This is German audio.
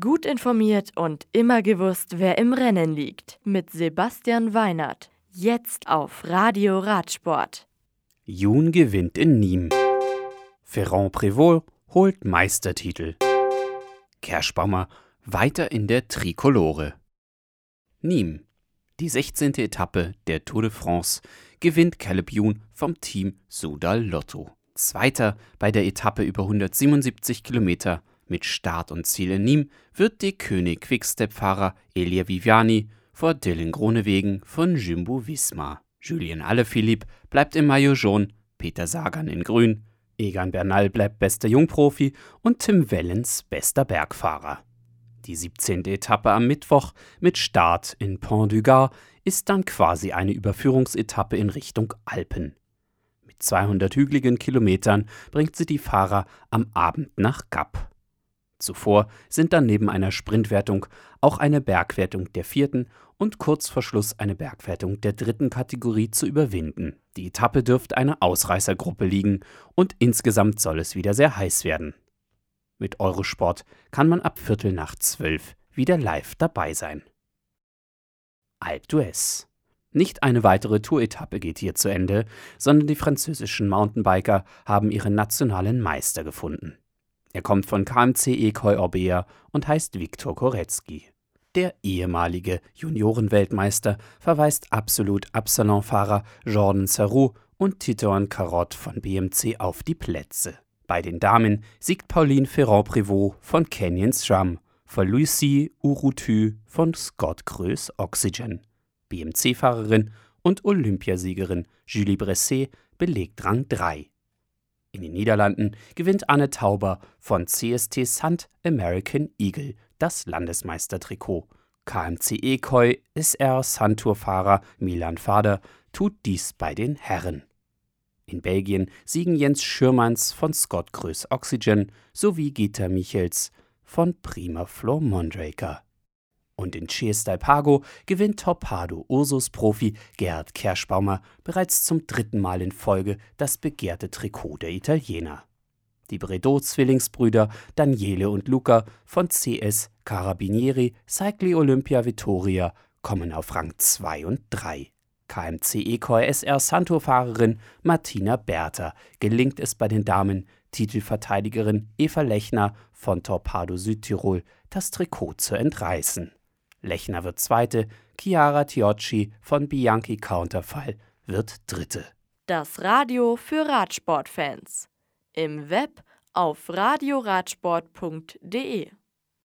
Gut informiert und immer gewusst, wer im Rennen liegt. Mit Sebastian Weinert. Jetzt auf Radio Radsport. Jun gewinnt in Nîmes. Ferrand Prévot holt Meistertitel. Kerschbaumer weiter in der Trikolore. Nîmes. Die 16. Etappe der Tour de France gewinnt Caleb Youn vom Team Sudal Lotto. Zweiter bei der Etappe über 177 Kilometer mit Start und Ziel in Nîmes wird der König Quickstep-Fahrer Elia Viviani vor Dylan Gronewegen von Jumbo Visma. Julien Alaphilippe bleibt im Maillot jaune, Peter Sagan in grün, Egan Bernal bleibt bester Jungprofi und Tim Wellens bester Bergfahrer. Die 17. Etappe am Mittwoch mit Start in Pont du Gard ist dann quasi eine Überführungsetappe in Richtung Alpen. Mit 200 hügeligen Kilometern bringt sie die Fahrer am Abend nach Gap. Zuvor sind dann neben einer Sprintwertung auch eine Bergwertung der vierten und kurz vor Schluss eine Bergwertung der dritten Kategorie zu überwinden. Die Etappe dürfte eine Ausreißergruppe liegen und insgesamt soll es wieder sehr heiß werden. Mit Eurosport kann man ab Viertel nach zwölf wieder live dabei sein. Alpe d'Huez. Nicht eine weitere Tour-Etappe geht hier zu Ende, sondern die französischen Mountainbiker haben ihren nationalen Meister gefunden. Er kommt von KMC Ekoi Orbea und heißt Viktor Korecki. Der ehemalige Juniorenweltmeister verweist absolut Absalon-Fahrer Jordan Sarou und Titoan Carotte von BMC auf die Plätze. Bei den Damen siegt Pauline Ferrand-Prévot von Canyon SRAM vor Lucie Urutu von Scott Creus Oxygen. BMC-Fahrerin und Olympiasiegerin Julie Bresset belegt Rang 3. In den Niederlanden gewinnt Anne Tauber von CST Sand American Eagle das Landesmeistertrikot. KMC Ekoi SR Santur-Fahrer Milan Fader tut dies bei den Herren. In Belgien siegen Jens Schürmanns von Scott Größ Oxygen sowie Gita Michels von Prima Floor Mondraker. Und in Pago gewinnt Torpado Ursus Profi Gerhard Kerschbaumer bereits zum dritten Mal in Folge das begehrte Trikot der Italiener. Die Bredot-Zwillingsbrüder Daniele und Luca von CS Carabinieri Cycli Olympia Vittoria kommen auf Rang 2 und 3. KMC Ecor SR Santo-Fahrerin Martina Bertha gelingt es bei den Damen, Titelverteidigerin Eva Lechner von Torpado Südtirol das Trikot zu entreißen. Lechner wird Zweite, Chiara Tiocci von Bianchi Counterfall wird Dritte. Das Radio für Radsportfans. Im Web auf radioradsport.de